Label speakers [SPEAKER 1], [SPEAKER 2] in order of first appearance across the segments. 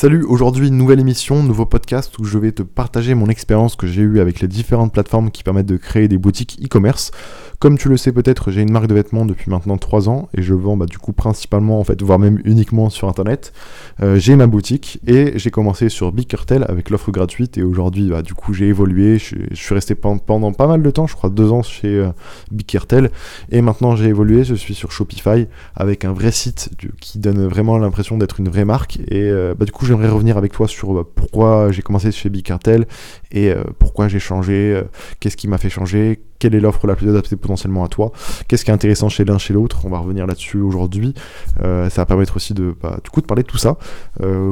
[SPEAKER 1] Salut, aujourd'hui nouvelle émission, nouveau podcast où je vais te partager mon expérience que j'ai eue avec les différentes plateformes qui permettent de créer des boutiques e-commerce. Comme tu le sais peut-être, j'ai une marque de vêtements depuis maintenant 3 ans et je vends bah, du coup principalement en fait, voire même uniquement sur internet. Euh, j'ai ma boutique et j'ai commencé sur Big Cartel avec l'offre gratuite et aujourd'hui bah, du coup j'ai évolué, je, suis resté pendant, pas mal de temps, je crois 2 ans chez euh, Big Cartel et maintenant j'ai évolué, je suis sur Shopify avec un vrai site qui donne vraiment l'impression d'être une vraie marque et euh, bah, du coup j'aimerais revenir avec toi sur bah, pourquoi j'ai commencé chez Big Cartel et euh, pourquoi j'ai changé, euh, qu'est-ce qui m'a fait changer, quelle est l'offre la plus adaptée potentiellement à toi, qu'est-ce qui est intéressant chez l'un chez l'autre, on va revenir là-dessus aujourd'hui, euh, ça va permettre aussi de, bah, du coup, de parler de tout ça.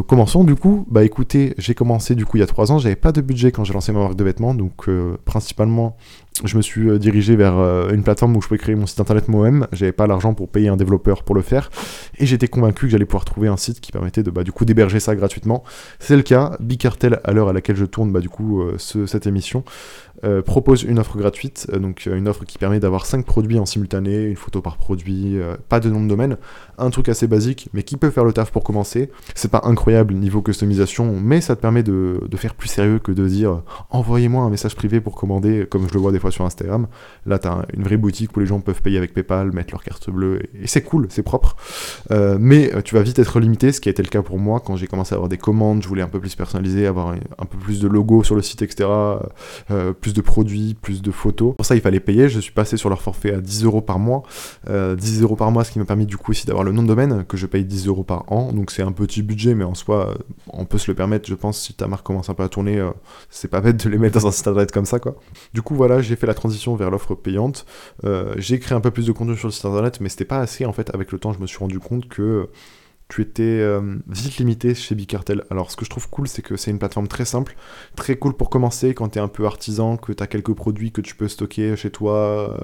[SPEAKER 1] commençons du coup, bah écoutez, j'ai commencé du coup il y a trois ans, j'avais pas de budget quand j'ai lancé ma marque de vêtements, donc principalement je me suis dirigé vers une plateforme où je pouvais créer mon site internet moi-même. J'avais pas l'argent pour payer un développeur pour le faire. Et j'étais convaincu que j'allais pouvoir trouver un site qui permettait de bah, du coup d'héberger ça gratuitement. C'est le cas. Bicartel, à l'heure à laquelle je tourne bah, du coup euh, cette émission, propose une offre gratuite. donc une offre qui permet d'avoir 5 produits en simultané, une photo par produit, pas de nom de domaine. Un truc assez basique, mais qui peut faire le taf pour commencer. C'est pas incroyable niveau customisation, mais ça te permet de, de faire plus sérieux que de dire envoyez-moi un message privé pour commander, comme je le vois des fois sur Instagram. Là, tu as une vraie boutique où les gens peuvent payer avec PayPal, mettre leur carte bleue, et, c'est cool, c'est propre. Euh, mais euh, tu vas vite être limité, ce qui a été le cas pour moi quand j'ai commencé à avoir des commandes, je voulais un peu plus personnaliser, avoir un, peu plus de logos sur le site, etc. Euh, plus de produits, plus de photos. Pour ça, il fallait payer. Je suis passé sur leur forfait à 10 euros par mois. 10 euros par mois, ce qui m'a permis du coup aussi d'avoir le nom de domaine, que je paye 10 euros par an. Donc c'est un petit budget, mais en soi, on peut se le permettre, je pense, si ta marque commence un peu à tourner, c'est pas bête de les mettre dans un site internet comme ça, quoi. Du coup, voilà, j'ai fait la transition vers l'offre payante. Euh, j'ai créé un peu plus de contenu sur le site internet, mais c'était pas assez en fait. Avec le temps, je me suis rendu compte que tu étais euh, vite limité chez Bicartel. Alors, ce que je trouve cool, c'est que c'est une plateforme très simple, très cool pour commencer quand tu es un peu artisan, que tu as quelques produits que tu peux stocker chez toi, euh,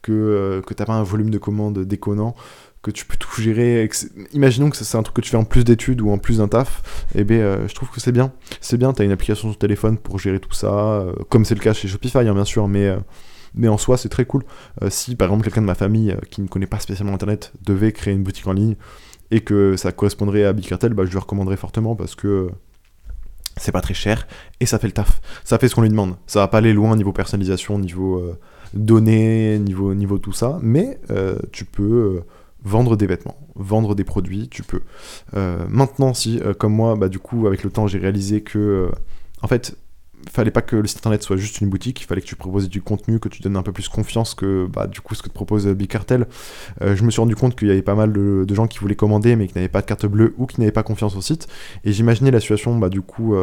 [SPEAKER 1] que, que tu pas un volume de commandes déconnant que tu peux tout gérer. Imaginons que c'est un truc que tu fais en plus d'études ou en plus d'un taf, eh bien euh, je trouve que c'est bien. C'est bien, tu as une application sur téléphone pour gérer tout ça, euh, comme c'est le cas chez Shopify hein, bien sûr, mais, euh, mais en soi c'est très cool. si par exemple quelqu'un de ma famille qui ne connaît pas spécialement Internet devait créer une boutique en ligne et que ça correspondrait à Bicartel, bah, je lui recommanderais fortement parce que c'est pas très cher et ça fait le taf. Ça fait ce qu'on lui demande. Ça va pas aller loin niveau personnalisation, niveau données, niveau, niveau tout ça, mais tu peux vendre des vêtements, vendre des produits, tu peux. Euh, maintenant, si, euh, comme moi, bah, du coup, avec le temps, j'ai réalisé que, euh, en fait, fallait pas que le site internet soit juste une boutique, il fallait que tu proposes du contenu, que tu donnes un peu plus confiance que, bah, du coup, ce que te propose Big Cartel. je me suis rendu compte qu'il y avait pas mal de, gens qui voulaient commander, mais qui n'avaient pas de carte bleue ou qui n'avaient pas confiance au site. Et j'imaginais la situation, bah, du coup,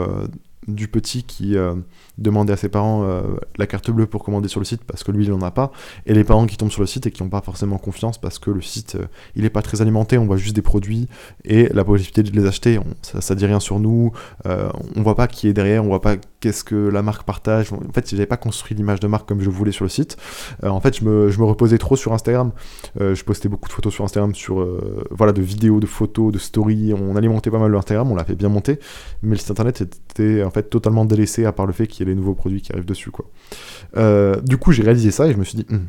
[SPEAKER 1] du petit qui euh, demandait à ses parents euh, la carte bleue pour commander sur le site parce que lui il n'en a pas, et les parents qui tombent sur le site et qui n'ont pas forcément confiance parce que le site euh, il n'est pas très alimenté, on voit juste des produits et la possibilité de les acheter, ça, ça dit rien sur nous, on voit pas qui est derrière, on voit pas qu'est-ce que la marque partage. En fait, j'avais pas construit l'image de marque comme je voulais sur le site. en fait, je me, je me, reposais trop sur Instagram. je postais beaucoup de photos sur Instagram, sur voilà, de vidéos, de photos, de stories. On alimentait pas mal l'Instagram, on l'a fait bien monter, mais le site internet était en fait totalement délaissé à part le fait qu'il y ait les nouveaux produits qui arrivent dessus quoi. Euh, du coup j'ai réalisé ça et je me suis dit hmm,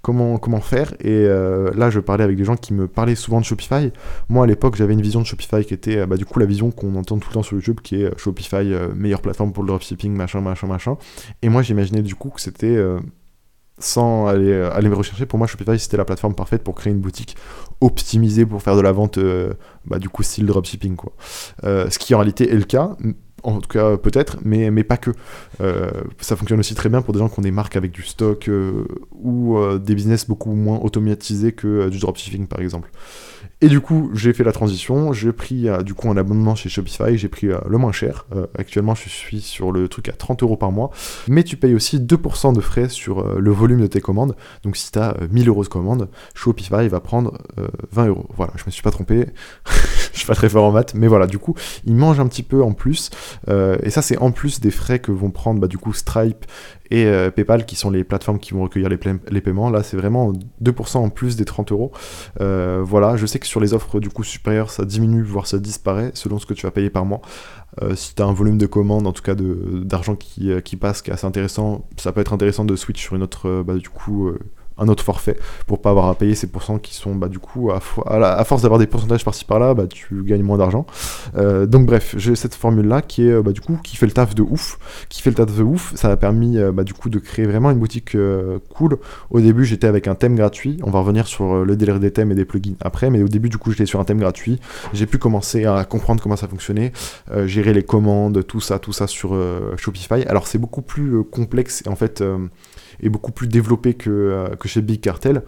[SPEAKER 1] comment faire? Et euh, là je parlais avec des gens qui me parlaient souvent de Shopify. Moi à l'époque j'avais une vision de Shopify qui était bah, du coup la vision qu'on entend tout le temps sur YouTube qui est Shopify meilleure plateforme pour le dropshipping machin machin machin et moi j'imaginais du coup que c'était sans aller, aller me rechercher, pour moi Shopify c'était la plateforme parfaite pour créer une boutique optimisée pour faire de la vente, bah, du coup style dropshipping quoi. ce qui en réalité est le cas, en tout cas peut-être, mais, mais pas que. Euh, ça fonctionne aussi très bien pour des gens qui ont des marques avec du stock euh, ou euh, des business beaucoup moins automatisés que du dropshipping par exemple. Et du coup, j'ai fait la transition, j'ai pris du coup un abonnement chez Shopify, j'ai pris le moins cher. actuellement, je suis sur le truc à 30 euros par mois, mais tu payes aussi 2% de frais sur le volume de tes commandes. Donc si tu as 1000 euros de commandes, Shopify va prendre 20 euros. Voilà, je me suis pas trompé. je suis pas très fort en maths, mais voilà, du coup, ils mangent un petit peu en plus. Euh, et ça, c'est en plus des frais que vont prendre bah, du coup Stripe et euh, PayPal, qui sont les plateformes qui vont recueillir les, paiements. Là, c'est vraiment 2% en plus des 30 euros. Euh, voilà, je sais que sur les offres du coup supérieures, ça diminue, voire ça disparaît selon ce que tu vas payer par mois. si tu as un volume de commandes, en tout cas d'argent qui, qui, passe, qui est assez intéressant, ça peut être intéressant de switch sur une autre, bah, du coup, un autre forfait pour pas avoir à payer ces pourcents qui sont bah, du coup à, force d'avoir des pourcentages par-ci par-là bah, tu gagnes moins d'argent. Euh, donc bref j'ai cette formule là qui est bah, du coup qui fait le taf de ouf qui fait le taf de ouf. Ça a permis euh, bah, du coup de créer vraiment une boutique euh, cool. Au début j'étais avec un thème gratuit. On va revenir sur le délire des thèmes et des plugins après mais au début du coup j'étais sur un thème gratuit. J'ai pu commencer à comprendre comment ça fonctionnait gérer les commandes tout ça tout ça sur Shopify. Alors c'est beaucoup plus complexe et en fait est beaucoup plus développé que, euh, que chez Big Cartel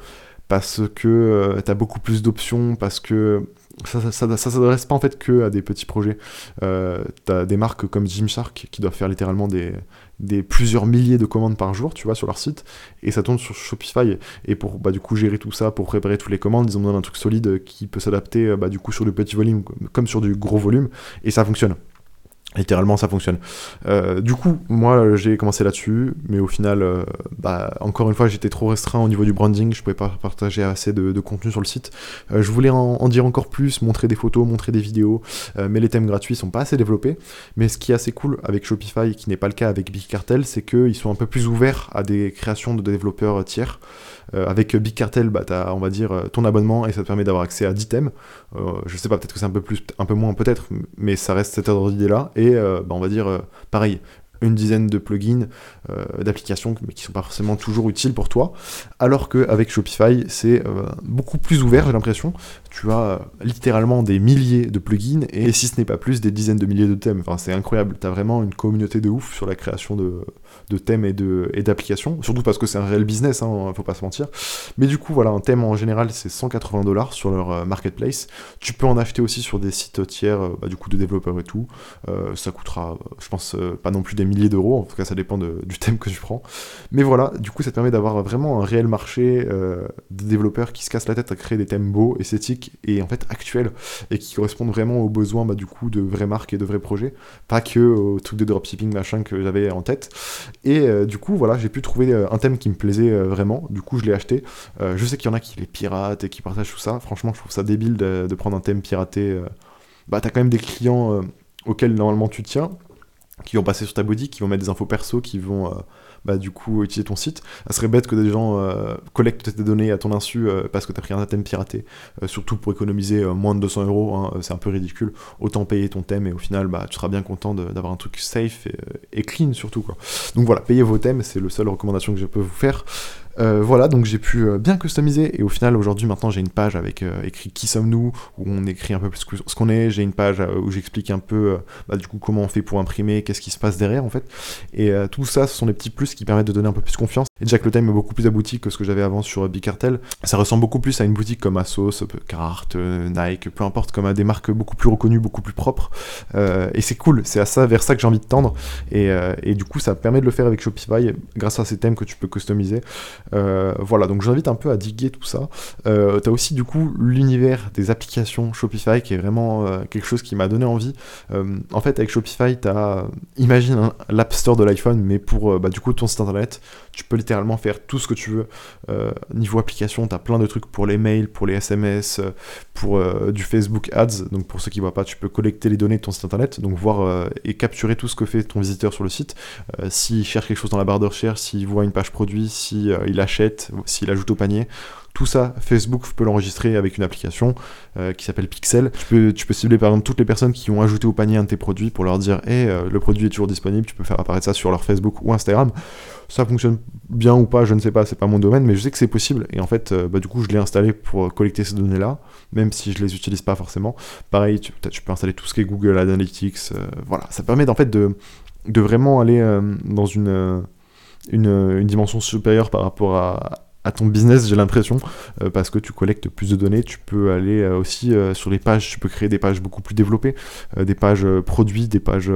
[SPEAKER 1] parce que euh, tu as beaucoup plus d'options, parce que ça, ça, ça, s'adresse pas en fait que à des petits projets. Euh, tu as des marques comme Gymshark qui doivent faire littéralement des, des plusieurs milliers de commandes par jour, tu vois, sur leur site, et ça tourne sur Shopify. Et pour bah, du coup gérer tout ça, pour préparer toutes les commandes, ils ont besoin d'un truc solide qui peut s'adapter bah, du coup sur du petit volume comme sur du gros volume, et ça fonctionne. Littéralement, ça fonctionne. Euh, du coup, moi, j'ai commencé là-dessus, mais au final, euh, bah, encore une fois, j'étais trop restreint au niveau du branding, je pouvais pas partager assez de, contenu sur le site. Euh, je voulais en, dire encore plus, montrer des photos, montrer des vidéos, mais les thèmes gratuits sont pas assez développés. Mais ce qui est assez cool avec Shopify, qui n'est pas le cas avec Big Cartel, c'est qu'ils sont un peu plus ouverts à des créations de développeurs tiers. avec Big Cartel, bah, as, on va dire, ton abonnement et ça te permet d'avoir accès à 10 thèmes. je sais pas, peut-être que c'est un peu plus, un peu moins peut-être, mais ça reste cet ordre d'idée-là. Euh, bah, on va dire, euh, pareil, une dizaine de plugins, euh, d'applications, mais qui sont pas forcément toujours utiles pour toi. Alors qu'avec Shopify, c'est beaucoup plus ouvert, j'ai l'impression. Tu as littéralement des milliers de plugins, et si ce n'est pas plus, des dizaines de milliers de thèmes. Enfin, c'est incroyable. Tu as vraiment une communauté de ouf sur la création de, thèmes et d'applications, surtout parce que c'est un réel business, hein, faut pas se mentir. Mais du coup, voilà, un thème en général, c'est 180 dollars sur leur euh, marketplace. Tu peux en acheter aussi sur des sites tiers, euh, bah, du coup, de développeurs et tout. Euh, ça coûtera, je pense, pas non plus des milliers d'euros, en tout cas, ça dépend du thème que tu prends. Mais voilà, du coup, ça te permet d'avoir vraiment un réel marché de développeurs qui se cassent la tête à créer des thèmes beaux, esthétiques et en fait actuels, et qui correspondent vraiment aux besoins, bah, du coup, de vraies marques et de vrais projets, pas que au truc de dropshipping machin que j'avais en tête. Et euh, du coup, voilà, j'ai pu trouver euh, un thème qui me plaisait euh, vraiment. Du coup, je l'ai acheté. je sais qu'il y en a qui les piratent et qui partagent tout ça. Franchement, je trouve ça débile de, prendre un thème piraté. Bah, t'as quand même des clients auxquels normalement tu tiens, qui vont passer sur ta boutique, qui vont mettre des infos perso, qui vont bah, du coup utiliser ton site. Ça serait bête que des gens euh, collectent tes données à ton insu euh, parce que tu as pris un thème piraté, euh, surtout pour économiser moins de 200 euros, hein, c'est un peu ridicule. Autant payer ton thème et au final, bah, tu seras bien content d'avoir un truc safe et, et, clean surtout. Quoi. Donc voilà, payez vos thèmes, c'est la seule recommandation que je peux vous faire. Euh, voilà, donc j'ai pu euh, bien customiser et au final aujourd'hui maintenant j'ai une page avec euh, écrit qui sommes-nous où on écrit un peu plus ce qu'on est. J'ai une page où j'explique un peu bah, du coup comment on fait pour imprimer, qu'est-ce qui se passe derrière en fait. Et tout ça, ce sont des petits plus qui permettent de donner un peu plus confiance. Et déjà que le thème est beaucoup plus abouti que ce que j'avais avant sur Bicartel, ça ressemble beaucoup plus à une boutique comme Asos, Carhartt, Nike, peu importe, comme à des marques beaucoup plus reconnues, beaucoup plus propres. et c'est cool, c'est à ça vers ça que j'ai envie de tendre. Et, et du coup, ça permet de le faire avec Shopify grâce à ces thèmes que tu peux customiser. Euh, voilà, donc j'invite un peu à diguer tout ça. Euh, tu as aussi du coup l'univers des applications Shopify qui est vraiment euh, quelque chose qui m'a donné envie. en fait, avec Shopify, tu as, imagine l'App Store de l'iPhone, mais pour bah, du coup ton site internet, tu peux littéralement faire tout ce que tu veux. niveau application, tu as plein de trucs pour les mails, pour les SMS, pour du Facebook Ads. Donc pour ceux qui voient pas, tu peux collecter les données de ton site internet, donc voir et capturer tout ce que fait ton visiteur sur le site. s'il cherche quelque chose dans la barre de recherche, s'il voit une page produit, s'il il achète, s'il ajoute au panier. Tout ça, Facebook peut l'enregistrer avec une application euh, qui s'appelle Pixel. Tu peux, tu peux cibler par exemple toutes les personnes qui ont ajouté au panier un de tes produits pour leur dire hey, euh, le produit est toujours disponible, tu peux faire apparaître ça sur leur Facebook ou Instagram. Ça fonctionne bien ou pas, je ne sais pas, c'est pas mon domaine, mais je sais que c'est possible. Et en fait, euh, bah, du coup, je l'ai installé pour collecter ces données-là, même si je les utilise pas forcément. Pareil, tu, peux installer tout ce qui est Google Analytics. voilà, ça permet en fait de, de vraiment aller dans une une, dimension supérieure par rapport à, ton business, j'ai l'impression, euh, parce que tu collectes plus de données, tu peux aller euh, aussi euh, sur les pages, tu peux créer des pages beaucoup plus développées, des pages produits, des pages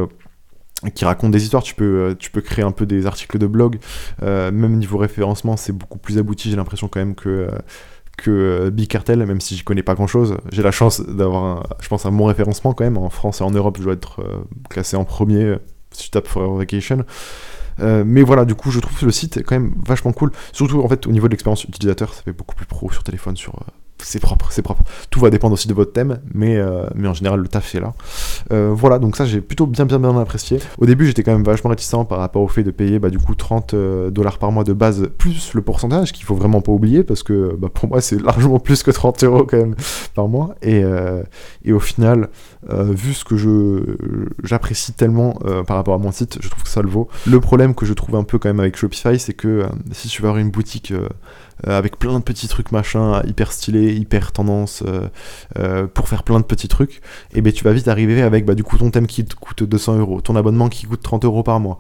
[SPEAKER 1] qui racontent des histoires, tu peux, tu peux créer un peu des articles de blog, même niveau référencement, c'est beaucoup plus abouti, j'ai l'impression quand même que que Bicartel, même si j'y connais pas grand chose. J'ai la chance d'avoir, je pense, un bon référencement quand même. En France et en Europe, je dois être classé en premier si tu tapes Forever Vacation. Euh, mais voilà, du coup, je trouve le site quand même vachement cool. Surtout, en fait, au niveau de l'expérience utilisateur, ça fait beaucoup plus pro sur téléphone, sur, euh, c'est propre, c'est propre. Tout va dépendre aussi de votre thème, mais, euh, en général, le taf est là. Euh, voilà, donc ça, j'ai plutôt bien, bien, bien apprécié. Au début, j'étais quand même vachement réticent par rapport au fait de payer, bah, du coup, 30 euh, dollars par mois de base, plus le pourcentage, qu'il faut vraiment pas oublier, parce que bah, pour moi, c'est largement plus que 30 euros quand même par mois. Et, au final, vu ce que je j'apprécie tellement par rapport à mon site, je trouve que ça le vaut. Le problème que je trouve un peu quand même avec Shopify, c'est que si tu veux avoir une boutique avec plein de petits trucs machin, hyper stylés, hyper tendance, euh, euh, pour faire plein de petits trucs, et ben tu vas vite arriver avec bah, du coup ton thème qui te coûte 200 euros, ton abonnement qui coûte 30 euros par mois,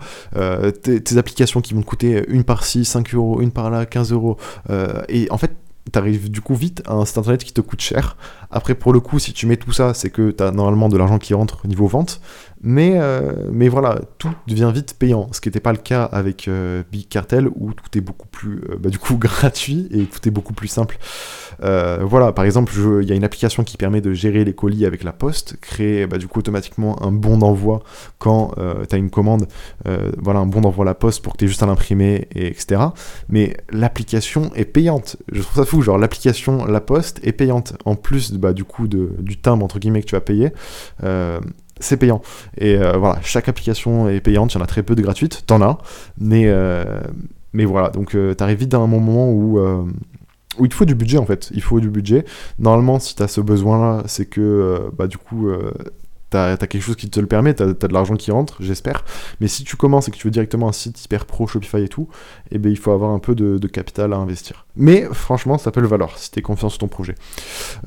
[SPEAKER 1] tes, applications qui vont te coûter une par ci, 5 euros, une par là, 15 euros, et en fait t'arrives du coup vite à un site internet qui te coûte cher. Après, pour le coup, si tu mets tout ça, c'est que tu as normalement de l'argent qui rentre au niveau vente. Mais, euh, mais voilà, tout devient vite payant, ce qui n'était pas le cas avec euh, Big Cartel où tout est beaucoup plus euh, bah, du coup gratuit et tout est beaucoup plus simple. voilà, par exemple, il y a une application qui permet de gérer les colis avec la poste, créer bah, du coup automatiquement un bon d'envoi quand tu as une commande, voilà, un bon d'envoi à la poste pour que tu aies juste à l'imprimer, et etc. Mais l'application est payante. Je trouve ça fou, genre l'application La Poste est payante en plus bah, du coup du timbre entre guillemets que tu vas payer c'est payant. Et euh, voilà, chaque application est payante, il y en a très peu de gratuites, t'en as, mais, euh, mais voilà, donc euh, t'arrives vite dans un moment où, où il te faut du budget en fait, il faut du budget. Normalement, si t'as ce besoin-là, c'est que bah, du coup, t'as as quelque chose qui te le permet, t'as as de l'argent qui rentre, j'espère. Mais si tu commences et que tu veux directement un site hyper pro, Shopify et tout, eh ben, il faut avoir un peu de, capital à investir. Mais franchement, ça peut le valoir si t'es confiant sur ton projet.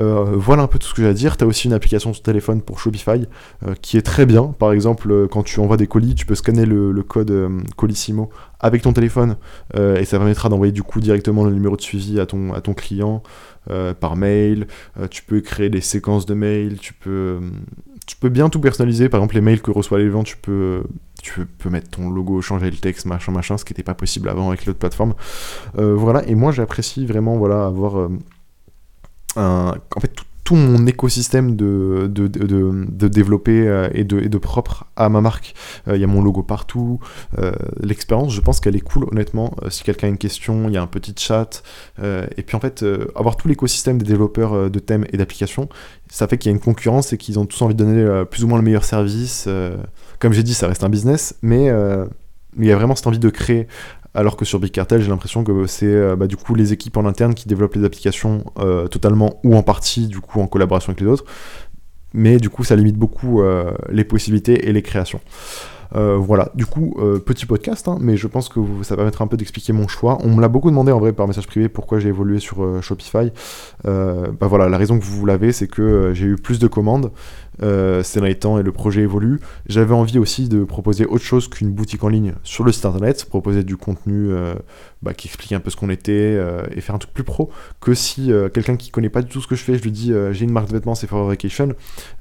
[SPEAKER 1] Euh, voilà un peu tout ce que j'ai à dire. T'as aussi une application sur téléphone pour Shopify euh, qui est très bien. Par exemple, euh, quand tu envoies des colis, tu peux scanner le, code Colissimo avec ton téléphone et ça permettra d'envoyer du coup directement le numéro de suivi à ton, à ton client par mail. tu peux créer des séquences de mails, tu peux tu peux bien tout personnaliser. Par exemple, les mails que reçoit gens, tu peux, tu peux mettre ton logo, changer le texte, machin, machin, ce qui n'était pas possible avant avec l'autre plateforme. Euh, voilà, et moi j'apprécie vraiment voilà, avoir euh, un, en fait tout, tout mon écosystème de, de, de, de développer euh, et, de, de propre à ma marque. Il y a mon logo partout. L'expérience, je pense qu'elle est cool, honnêtement. si quelqu'un a une question, il y a un petit chat. et puis en fait, avoir tout l'écosystème des développeurs de thèmes et d'applications, ça fait qu'il y a une concurrence et qu'ils ont tous envie de donner plus ou moins le meilleur service. comme j'ai dit, ça reste un business, mais il y a vraiment cette envie de créer alors que sur Big Cartel, j'ai l'impression que c'est euh, bah, du coup les équipes en interne qui développent les applications euh, totalement ou en partie, du coup en collaboration avec les autres. Mais du coup, ça limite beaucoup euh, les possibilités et les créations. voilà, du coup, petit podcast, hein, mais je pense que ça permettra un peu d'expliquer mon choix. On me l'a beaucoup demandé en vrai par message privé pourquoi j'ai évolué sur Shopify. bah voilà, la raison que vous l'avez, c'est que j'ai eu plus de commandes, euh, ces derniers temps et le projet évolue. J'avais envie aussi de proposer autre chose qu'une boutique en ligne sur le site internet, proposer du contenu euh, bah, qui explique un peu ce qu'on était euh, et faire un truc plus pro que si quelqu'un qui connaît pas du tout ce que je fais, je lui dis j'ai une marque de vêtements, c'est For Vacation,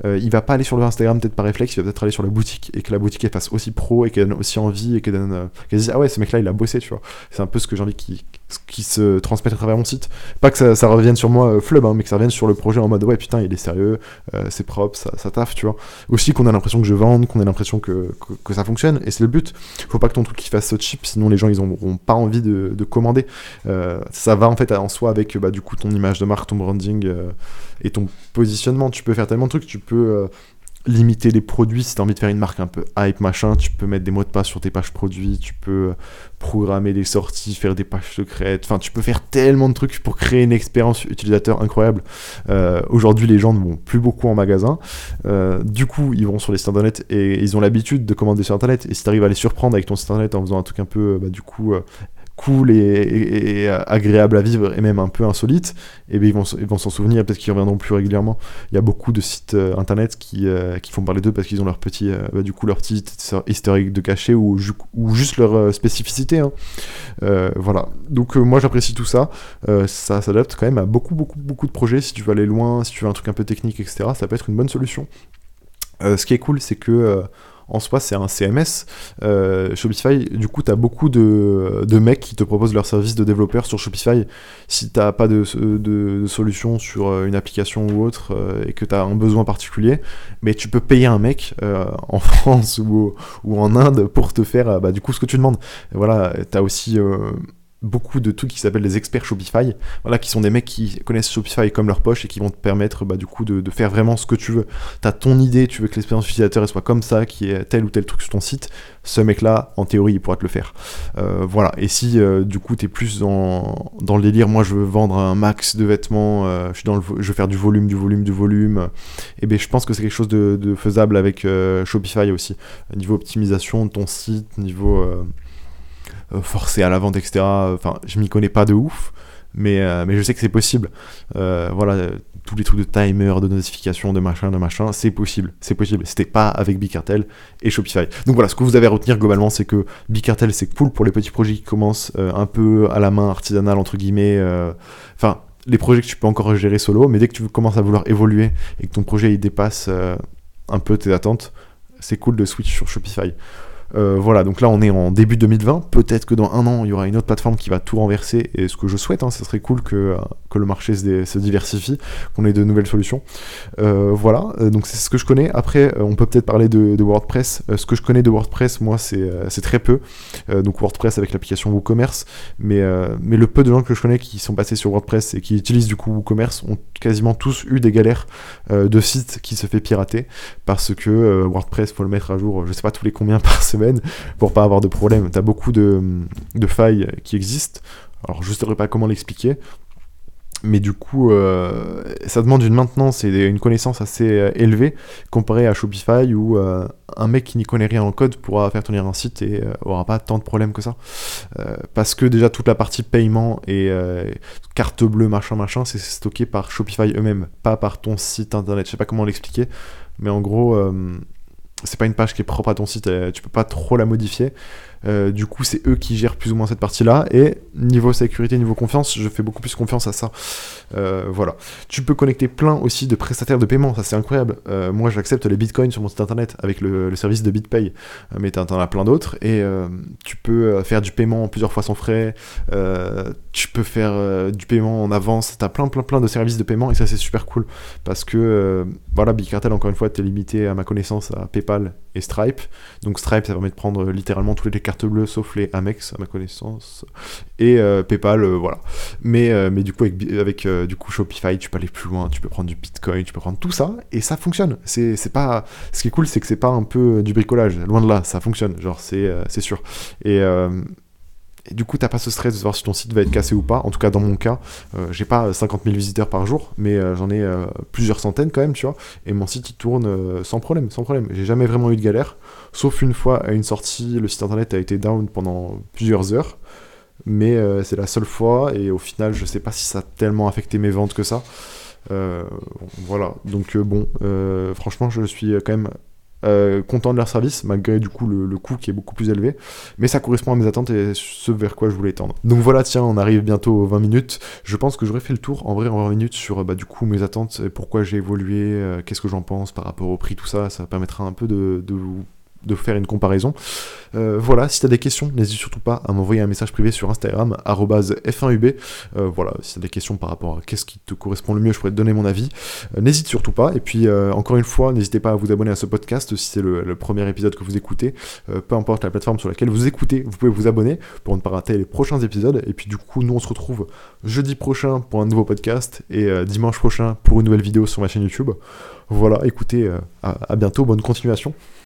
[SPEAKER 1] il va pas aller sur le Instagram peut-être par réflexe, il va peut-être aller sur la boutique et que la boutique elle fasse aussi pro et qu'elle donne aussi envie et qu'elle donne dise ah ouais ce mec là il a bossé tu vois. C'est un peu ce que j'ai envie qui, se transmette à travers mon site. Pas que ça, revienne sur moi flub, hein, mais que ça revienne sur le projet en mode ouais putain il est sérieux, c'est propre, ça, ça taffe, tu vois. Aussi qu'on a l'impression que je vende, qu'on ait l'impression que, ça fonctionne, et c'est le but. Faut pas que ton truc fasse cheap, sinon les gens ils auront pas envie de, de commander. Euh, ça va en fait en soi avec bah, du coup ton image de marque, ton branding euh, et ton positionnement. Tu peux faire tellement de trucs, tu peux euh, limiter les produits si tu as envie de faire une marque un peu hype machin tu peux mettre des mots de passe sur tes pages produits tu peux programmer des sorties faire des pages secrètes. Enfin tu peux faire tellement de trucs pour créer une expérience utilisateur incroyable. Euh, aujourd'hui les gens ne vont plus beaucoup en magasin. Euh, du coup ils vont sur les sites internet et ils ont l'habitude de commander sur internet. Et si tu à les surprendre avec ton site internet en faisant un truc un peu bah, du coup euh, cool et, agréable à vivre et même un peu insolite, et bien ils vont ils vont s'en souvenir, peut-être qu'ils reviendront plus régulièrement. Il y a beaucoup de sites euh, internet qui, euh, qui font parler d'eux parce qu'ils ont leur petit, euh, bah, du coup leur petit historique de cachet ou, ou juste leur spécificité. Hein. voilà. Donc moi j'apprécie tout ça. ça s'adapte quand même à beaucoup beaucoup beaucoup de projets. Si tu veux aller loin, si tu veux un truc un peu technique, etc. Ça peut être une bonne solution. ce qui est cool, c'est que en soi, c'est un CMS. Euh, Shopify, du coup, tu as beaucoup de, mecs qui te proposent leur service de développeur sur Shopify. Si tu n'as pas de, solution sur euh, une application ou autre euh, et que tu as un besoin particulier, mais tu peux payer un mec en France ou, ou, en Inde pour te faire bah, du coup ce que tu demandes. voilà, tu as aussi beaucoup de trucs qui s'appellent des experts Shopify, voilà, qui sont des mecs qui connaissent Shopify comme leur poche et qui vont te permettre bah, du coup de, faire vraiment ce que tu veux. Tu as ton idée, tu veux que l'expérience utilisateur soit comme ça, qui est tel ou tel truc sur ton site, ce mec-là, en théorie, il pourra te le faire. Euh, voilà, et si euh, du coup tu es plus dans, dans, le délire, moi je veux vendre un max de vêtements, euh, je, suis veux faire du volume, du volume, du volume, et bien je pense que c'est quelque chose de faisable avec Shopify aussi. Niveau optimisation de ton site, niveau euh, forcé à la vente, etc. Enfin, je m'y connais pas de ouf, mais, euh, mais je sais que c'est possible. Euh, voilà, tous les trucs de timer, de notification, de machin, de machin, c'est possible, c'est possible. C'était pas avec Bicartel et Shopify. Donc voilà, ce que vous avez à retenir globalement, c'est que Bicartel c'est cool pour les petits projets qui commencent un peu à la main artisanale entre guillemets. Enfin, les projets que tu peux encore gérer solo, mais dès que tu commences à vouloir évoluer et que ton projet il dépasse un peu tes attentes, c'est cool de switch sur Shopify. Euh, voilà, donc là on est en début 2020. Peut-être que dans un an il y aura une autre plateforme qui va tout renverser. Et ce que je souhaite, hein, ce serait cool que, euh, le marché se, diversifie, qu'on ait de nouvelles solutions. Euh, voilà, donc c'est ce que je connais. Après, on peut peut-être parler de, WordPress. ce que je connais de WordPress, moi, c'est très peu. donc WordPress avec l'application WooCommerce. Mais, mais le peu de gens que je connais qui sont passés sur WordPress et qui utilisent du coup WooCommerce ont quasiment tous eu des galères de sites qui se fait pirater parce que WordPress, faut le mettre à jour, je sais pas tous les combien par semaine pour pas avoir de problème. Tu as beaucoup de, failles qui existent. Alors je saurais pas comment l'expliquer. Mais du coup, euh, ça demande une maintenance et une connaissance assez euh, élevée comparé à Shopify où euh, un mec qui n'y connaît rien en code pourra faire tenir un site et aura pas tant de problèmes que ça. parce que déjà toute la partie paiement et carte bleue, machin, machin, c'est stocké par Shopify eux-mêmes, pas par ton site internet. Je sais pas comment l'expliquer, mais en gros, c'est pas une page qui est propre à ton site, euh, tu peux pas trop la modifier. Euh, du coup, c'est eux qui gèrent plus ou moins cette partie-là. Et niveau sécurité, niveau confiance, je fais beaucoup plus confiance à ça. Euh, voilà. Tu peux connecter plein aussi de prestataires de paiement, ça c'est incroyable. moi, j'accepte les bitcoins sur mon site internet avec le, service de BitPay, mais t'en as plein d'autres. Et tu peux faire du paiement plusieurs fois sans frais. tu peux faire du paiement en avance. T'as plein, plein, plein de services de paiement et ça c'est super cool parce que voilà, Bicartel encore une fois, t'es limité à ma connaissance à PayPal et Stripe. Donc Stripe, ça permet de prendre littéralement toutes les cartes bleues sauf les Amex, à ma connaissance. Et euh, PayPal, euh, voilà. Mais, euh, mais du coup, avec, du coup Shopify, tu peux aller plus loin, tu peux prendre du Bitcoin, tu peux prendre tout ça, et ça fonctionne. C'est, pas... Ce qui est cool, c'est que c'est pas un peu du bricolage. Loin de là, ça fonctionne. Genre, c'est, c'est sûr. Et du coup, t'as pas ce stress de savoir si ton site va être cassé ou pas. En tout cas, dans mon cas, euh, j'ai pas 50 000 visiteurs par jour, mais euh, j'en ai euh, plusieurs centaines quand même, tu vois. Et mon site, il tourne sans problème, sans problème. J'ai jamais vraiment eu de galère. Sauf une fois, à une sortie, le site internet a été down pendant plusieurs heures. Mais c'est la seule fois, et au final, je sais pas si ça a tellement affecté mes ventes que ça. voilà, donc bon, franchement, je suis quand même euh, content de leur service, malgré du coup le, coût qui est beaucoup plus élevé. Mais ça correspond à mes attentes et ce vers quoi je voulais tendre. Donc voilà, tiens, on arrive bientôt aux 20 minutes. Je pense que j'aurais fait le tour en vrai en 20 minutes sur bah, du coup mes attentes et pourquoi j'ai évolué, euh, qu'est-ce que j'en pense par rapport au prix, tout ça. Ça permettra un peu de, de vous de faire une comparaison. Euh, voilà, si tu as des questions, n'hésite surtout pas à m'envoyer un message privé sur Instagram, f1ub. Euh, voilà, si tu as des questions par rapport à qu'est-ce qui te correspond le mieux, je pourrais te donner mon avis. Euh, n'hésite surtout pas. Et puis, encore une fois, n'hésitez pas à vous abonner à ce podcast si c'est le, premier épisode que vous écoutez. peu importe la plateforme sur laquelle vous écoutez, vous pouvez vous abonner pour ne pas rater les prochains épisodes. Et puis, du coup, nous, on se retrouve jeudi prochain pour un nouveau podcast et dimanche prochain pour une nouvelle vidéo sur ma chaîne YouTube. Voilà, écoutez, à bientôt, bonne continuation.